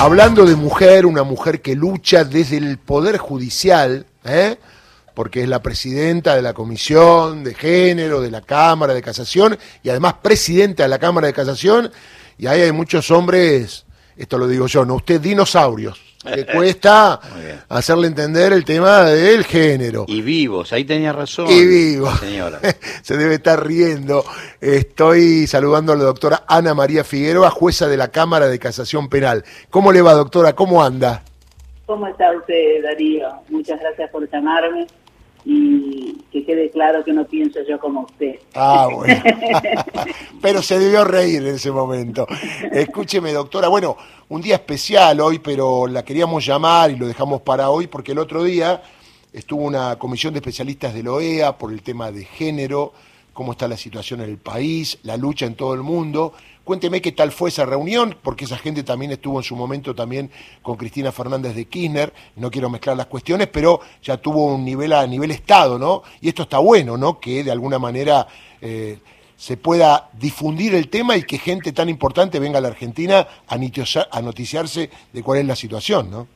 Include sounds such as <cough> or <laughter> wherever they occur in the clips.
Hablando de mujer, una mujer que lucha desde el Poder Judicial, ¿eh? porque es la presidenta de la Comisión de Género, de la Cámara de Casación, y además presidenta de la Cámara de Casación, y ahí hay muchos hombres, esto lo digo yo, no usted, dinosaurios, que cuesta hacerle entender el tema del género. Y vivos, ahí tenía razón. Y vivos. Señora. <laughs> Se debe estar riendo. Estoy saludando a la doctora Ana María Figueroa, jueza de la Cámara de Casación Penal. ¿Cómo le va, doctora? ¿Cómo anda? ¿Cómo está usted, Darío? Muchas gracias por llamarme y que quede claro que no pienso yo como usted. Ah, <laughs> bueno. <laughs> pero se debió reír en ese momento. Escúcheme, doctora. Bueno, un día especial hoy, pero la queríamos llamar y lo dejamos para hoy porque el otro día estuvo una comisión de especialistas de la OEA por el tema de género, cómo está la situación en el país, la lucha en todo el mundo. Cuénteme qué tal fue esa reunión, porque esa gente también estuvo en su momento también con Cristina Fernández de Kirchner, no quiero mezclar las cuestiones, pero ya tuvo un nivel a nivel Estado, ¿no? Y esto está bueno, ¿no? Que de alguna manera eh, se pueda difundir el tema y que gente tan importante venga a la Argentina a, a noticiarse de cuál es la situación, ¿no?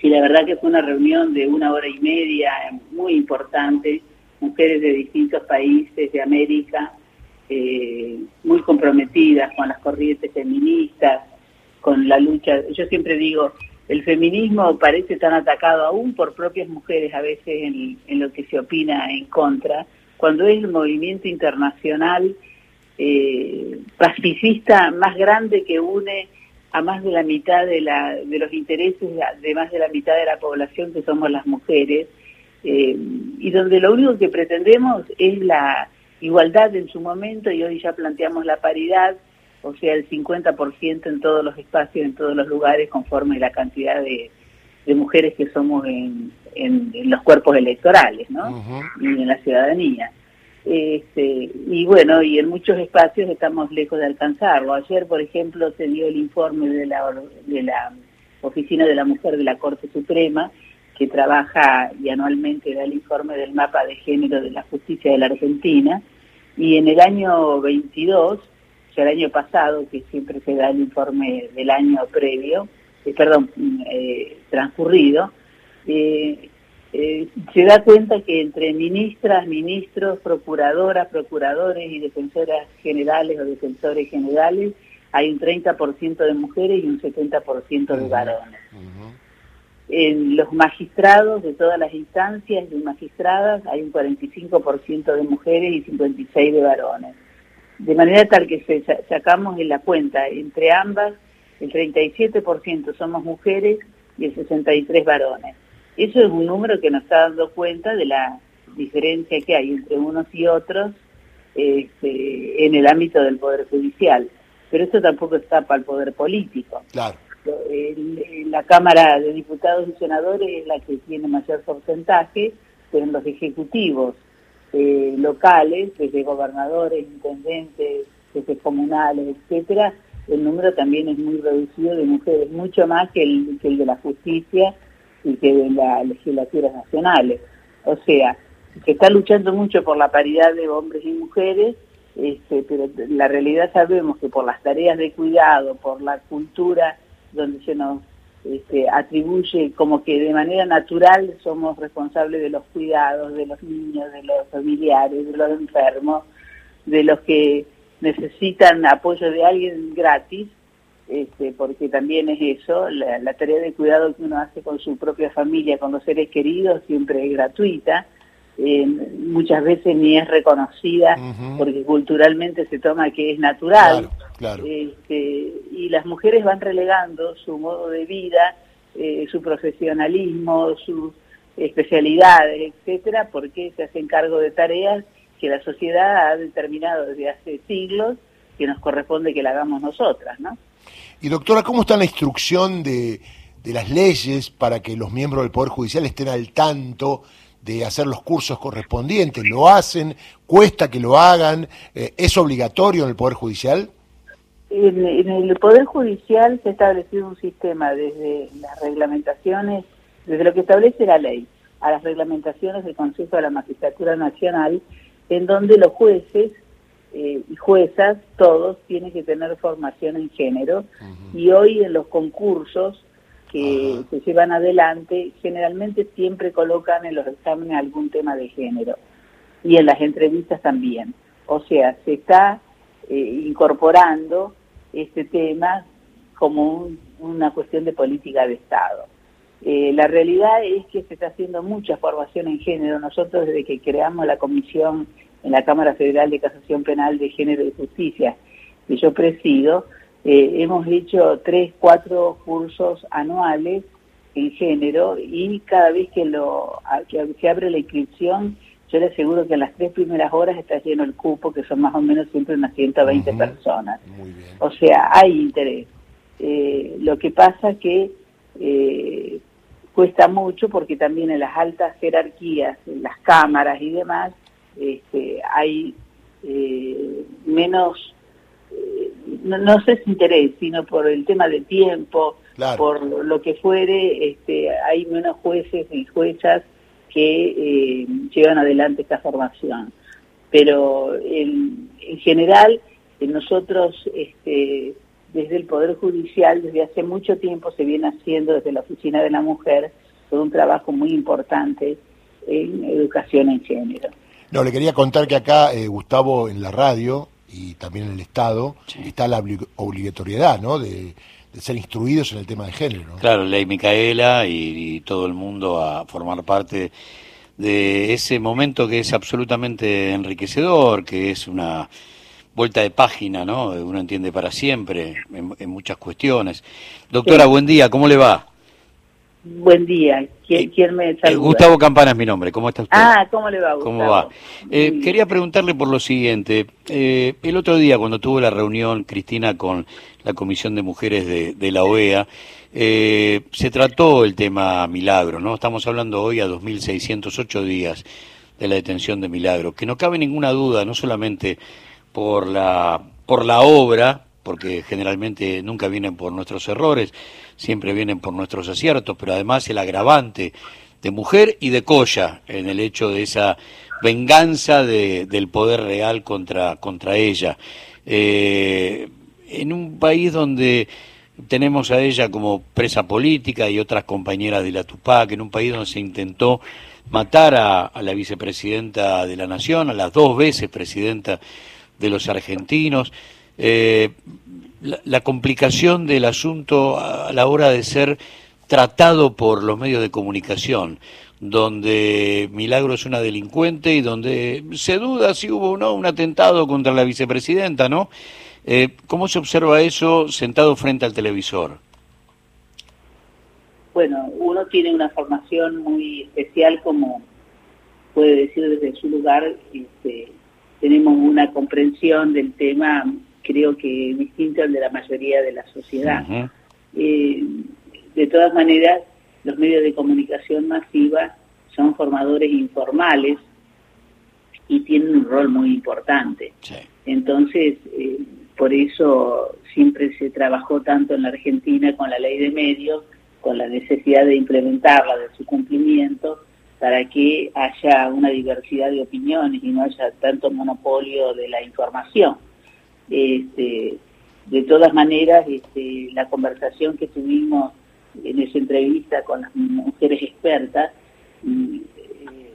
Sí, la verdad que fue una reunión de una hora y media muy importante, mujeres de distintos países de América, eh, muy comprometidas con las corrientes feministas, con la lucha. Yo siempre digo, el feminismo parece tan atacado aún por propias mujeres a veces en, lo que se opina en contra, cuando es el movimiento internacional eh, pacifista más grande que une a más de la mitad de, la, de los intereses de más de la mitad de la población que somos las mujeres, eh, y donde lo único que pretendemos es la igualdad en su momento y hoy ya planteamos la paridad, o sea, el 50% en todos los espacios, en todos los lugares, conforme la cantidad de, mujeres que somos en, los cuerpos electorales, ¿no? Y en la ciudadanía. Este, y bueno, y en muchos espacios estamos lejos de alcanzarlo. Ayer, por ejemplo, se dio el informe de la, de la Oficina de la Mujer de la Corte Suprema, que trabaja y anualmente da el informe del mapa de género de la justicia de la Argentina, y en el año 22, o sea, el año pasado, que siempre se da el informe del año previo, eh, perdón, eh, transcurrido, eh, se da cuenta que entre ministras, ministros, procuradoras, procuradores y defensoras generales o defensores generales hay un 30% de mujeres y un 70% de varones en los magistrados de todas las instancias de magistradas hay un 45% de mujeres y 56% de varones. De manera tal que se sacamos en la cuenta entre ambas, el 37% somos mujeres y el 63% varones. Eso es un número que nos está dando cuenta de la diferencia que hay entre unos y otros este, en el ámbito del Poder Judicial. Pero eso tampoco está para el Poder Político. Claro la Cámara de Diputados y Senadores es la que tiene mayor porcentaje, pero en los ejecutivos eh, locales, desde gobernadores, intendentes, jefes comunales, etcétera, el número también es muy reducido de mujeres, mucho más que el, que el de la justicia y que de las legislaturas nacionales. O sea, se está luchando mucho por la paridad de hombres y mujeres, este, pero la realidad sabemos que por las tareas de cuidado, por la cultura donde se nos este, atribuye como que de manera natural somos responsables de los cuidados de los niños, de los familiares, de los enfermos, de los que necesitan apoyo de alguien gratis, este, porque también es eso, la, tarea de cuidado que uno hace con su propia familia, con los seres queridos, siempre es gratuita, eh, muchas veces ni es reconocida porque culturalmente se toma que es natural. Este, y las mujeres van relegando su modo de vida, eh, su profesionalismo, sus especialidades, etcétera, porque se hacen cargo de tareas que la sociedad ha determinado desde hace siglos que nos corresponde que la hagamos nosotras, ¿no? Y doctora, ¿cómo está la instrucción de, de las leyes para que los miembros del Poder Judicial estén al tanto de hacer los cursos correspondientes? ¿Lo hacen? ¿Cuesta que lo hagan? Eh, ¿Es obligatorio en el Poder Judicial? En, el Poder Judicial se ha establecido un sistema desde las reglamentaciones, desde lo que establece la ley, a las reglamentaciones del Consejo de la Magistratura Nacional, en donde los jueces eh, y juezas, todos tienen que tener formación en género. Y hoy en los concursos que se llevan adelante generalmente siempre colocan en los exámenes algún tema de género. Y en las entrevistas también. O sea, se está eh, incorporando este tema como una cuestión de política de Estado. Eh, la realidad es que se está haciendo mucha formación en género. Nosotros desde que creamos la comisión en la Cámara Federal de Casación Penal de Género y Justicia, que yo presido, eh, hemos hecho tres, cuatro cursos anuales en género y cada vez que, lo, que se abre la inscripción, yo le aseguro que en las tres primeras horas está lleno el cupo, que son más o menos siempre unas 120 personas. O sea, hay interés. Eh, lo que pasa que eh, cuesta mucho porque también en las altas jerarquías, en las cámaras y demás, este, hay eh, menos, eh, no, sé si interés, sino por el tema del tiempo, por lo que fuere, este, hay menos jueces y juezas que eh, llevan adelante esta formación. Pero en, en general, nosotros, este, desde el Poder Judicial, desde hace mucho tiempo se viene haciendo desde la Oficina de la Mujer, todo un trabajo muy importante en educación en género. No, le quería contar que acá, eh, Gustavo, en la radio y también en el Estado, está la obligatoriedad, ¿no? De, ser instruidos en el tema de género. Claro, ley Micaela y, todo el mundo a formar parte de ese momento que es absolutamente enriquecedor, que es una vuelta de página, ¿no? Uno entiende para siempre en, muchas cuestiones. Doctora, buen día, ¿cómo le va? Buen día. ¿Quién, me saluda? Gustavo Campana es mi nombre. ¿Cómo está usted? Ah, ¿cómo le va, Gustavo? ¿Cómo va? Eh, quería preguntarle por lo siguiente. Eh, el otro día, cuando tuvo la reunión, Cristina, con la Comisión de Mujeres de, la OEA, eh, se trató el tema Milagro, ¿no? Estamos hablando hoy a 2.608 días de la detención de Milagro, que no cabe ninguna duda, no solamente por la, por la obra, porque generalmente nunca vienen por nuestros errores, siempre vienen por nuestros aciertos, pero además el agravante de mujer y de colla en el hecho de esa venganza de, del poder real contra, contra ella. Eh, en un país donde tenemos a ella como presa política y otras compañeras de la Tupac, en un país donde se intentó matar a, a la vicepresidenta de la Nación, a las dos veces presidenta de los argentinos, eh, la, complicación del asunto a la hora de ser tratado por los medios de comunicación, donde Milagro es una delincuente y donde se duda si hubo o no un atentado contra la vicepresidenta, ¿no? Eh, ¿Cómo se observa eso sentado frente al televisor? Bueno, uno tiene una formación muy especial, como puede decir desde su lugar, este, tenemos una comprensión del tema creo que distinto al de la mayoría de la sociedad. Eh, de todas maneras, los medios de comunicación masiva son formadores informales y tienen un rol muy importante. Entonces, eh, por eso siempre se trabajó tanto en la Argentina con la ley de medios, con la necesidad de implementarla, de su cumplimiento, para que haya una diversidad de opiniones y no haya tanto monopolio de la información. Este, de todas maneras, este, la conversación que tuvimos en esa entrevista con las mujeres expertas, eh,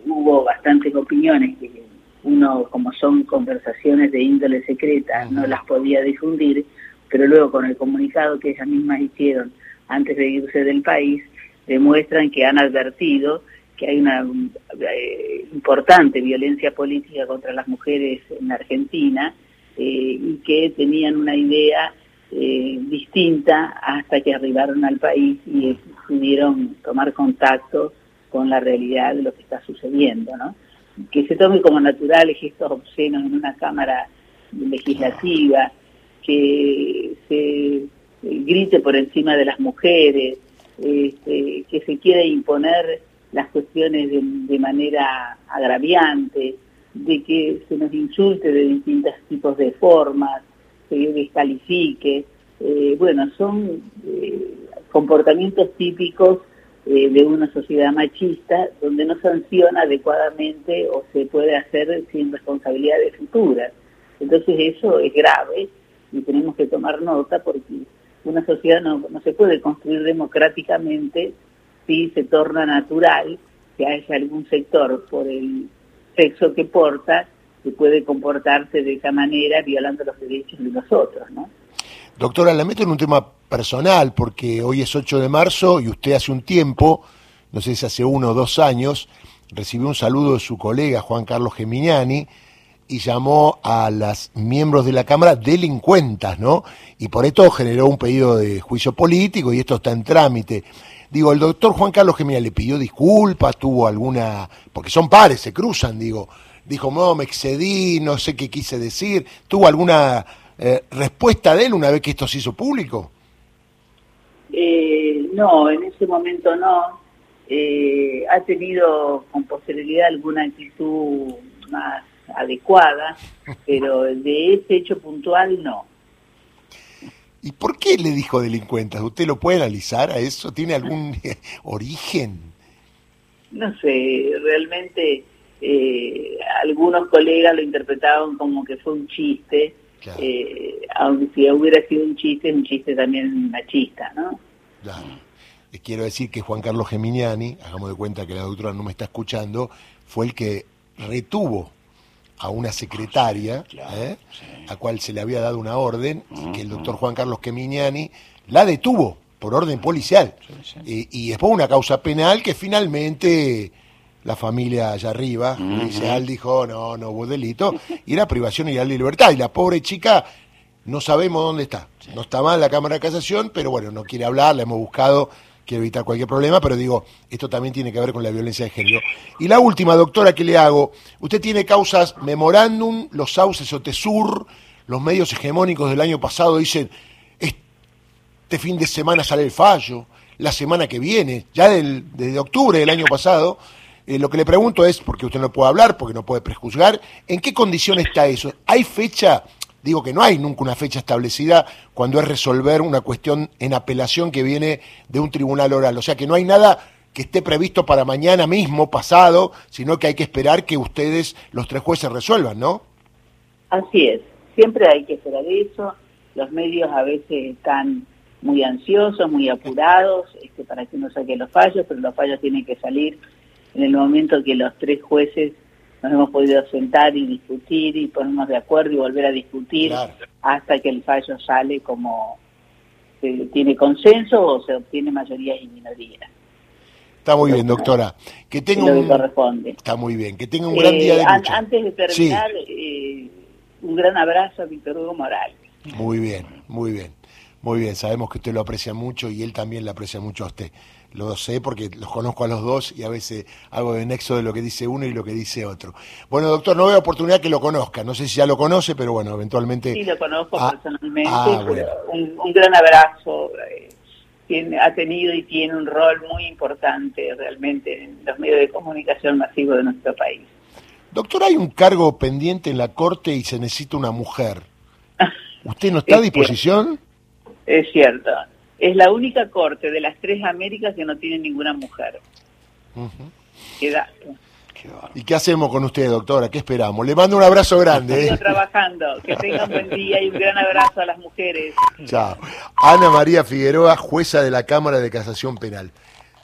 hubo bastantes opines que uno, como son conversaciones de índole secreta, no las podía difundir, pero luego con el comunicado que ellas mismas hicieron antes de irse del país, demuestran que han advertido que hay una eh, importante violencia política contra las mujeres en Argentina, y que tenían una idea eh, distinta hasta que arribaron al país y pudieron tomar contacto con la realidad de lo que está sucediendo, ¿no? Que se tome como naturales gestos obscenos en una cámara legislativa, que se grite por encima de las mujeres, este, que se quiera imponer las cuestiones de manera agraviante, de que se nos insulte de distintos tipos de formas, se descalifique. Eh, bueno, son eh, comportamientos típicos eh, de una sociedad machista donde no sanciona adecuadamente o se puede hacer sin responsabilidades futuras. Entonces eso es grave y tenemos que tomar nota porque una sociedad no, no se puede construir democráticamente si se torna natural que haya algún sector por el sexo que porta que puede comportarse de esa manera violando los derechos de los otros, ¿no? Doctora, la meto en un tema personal porque hoy es 8 de marzo y usted hace un tiempo, no sé si hace uno o dos años, recibió un saludo de su colega Juan Carlos Geminiani y llamó a las miembros de la Cámara delincuentas, ¿no? Y por esto generó un pedido de juicio político y esto está en trámite. Digo, el doctor Juan Carlos Geminiani le pidió disculpas, tuvo alguna, porque son pares, se cruzan, digo, dijo, no, me excedí, no sé qué quise decir, tuvo alguna eh, respuesta de él una vez que esto se hizo público. Eh, no, en ese momento no. Eh, ha tenido con posterioridad alguna actitud más adecuada, <laughs> pero de ese hecho puntual no. ¿Y por qué le dijo delincuentes? ¿Usted lo puede analizar a eso? ¿Tiene algún <laughs> origen? No sé, realmente eh, algunos colegas lo interpretaban como que fue un chiste, eh, aunque si hubiera sido un chiste, un chiste también machista, ¿no? Claro. Les quiero decir que Juan Carlos Geminiani, hagamos de cuenta que la doctora no me está escuchando, fue el que retuvo a una secretaria, ¿eh? a cual se le había dado una orden, y que el doctor Juan Carlos Geminiani la detuvo por orden policial. Y, y, después una causa penal que finalmente la familia allá arriba, uh dijo, no, no hubo delito, y era privación ilegal de libertad. Y la pobre chica no sabemos dónde está. No está mal la Cámara de Casación, pero bueno, no quiere hablar, la hemos buscado quiero evitar cualquier problema, pero digo, esto también tiene que ver con la violencia de género. Y la última, doctora, que le hago, usted tiene causas memorándum, los sauces o tesur, los medios hegemónicos del año pasado dicen, este fin de semana sale el fallo, la semana que viene, ya del, desde octubre del año pasado, eh, lo que le pregunto es, porque usted no puede hablar, porque no puede prejuzgar, ¿en qué condición está eso? ¿Hay fecha? Digo que no hay nunca una fecha establecida cuando es resolver una cuestión en apelación que viene de un tribunal oral. O sea que no hay nada que esté previsto para mañana mismo, pasado, sino que hay que esperar que ustedes, los tres jueces, resuelvan, ¿no? Así es, siempre hay que esperar eso. Los medios a veces están muy ansiosos, muy apurados, este, para que uno saque los fallos, pero los fallos tienen que salir en el momento que los tres jueces nos hemos podido sentar y discutir y ponernos de acuerdo y volver a discutir hasta que el fallo sale como se tiene consenso o se obtiene mayoría y minoría. Está muy bien, doctora. Que tenga un... corresponde. Está muy bien. Que tenga un gran día de eh, lucha. Antes de terminar, eh, un gran abrazo a Víctor Hugo Morales. Muy bien, muy bien. Muy bien, sabemos que usted lo aprecia mucho y él también le aprecia mucho a usted. Lo sé porque los conozco a los dos y a veces hago de nexo de lo que dice uno y lo que dice otro. Bueno, doctor, no veo oportunidad que lo conozca. No sé si ya lo conoce, pero bueno, eventualmente. Sí, lo conozco ah, personalmente. Ah, un, gran abrazo. Eh, tiene, ha tenido y tiene un rol muy importante realmente en los medios de comunicación masivos de nuestro país. Doctor, hay un cargo pendiente en la Corte y se necesita una mujer. <laughs> ¿Usted no está a disposición? Es cierto. Es la única corte de las tres Américas que no tiene ninguna mujer. Qué dato. ¿Y qué hacemos con usted, doctora? ¿Qué esperamos? Le mando un abrazo grande. Estoy ¿eh? trabajando. Que tengan buen día y un gran abrazo a las mujeres. Chao. Ana María Figueroa, jueza de la Cámara de Casación Penal.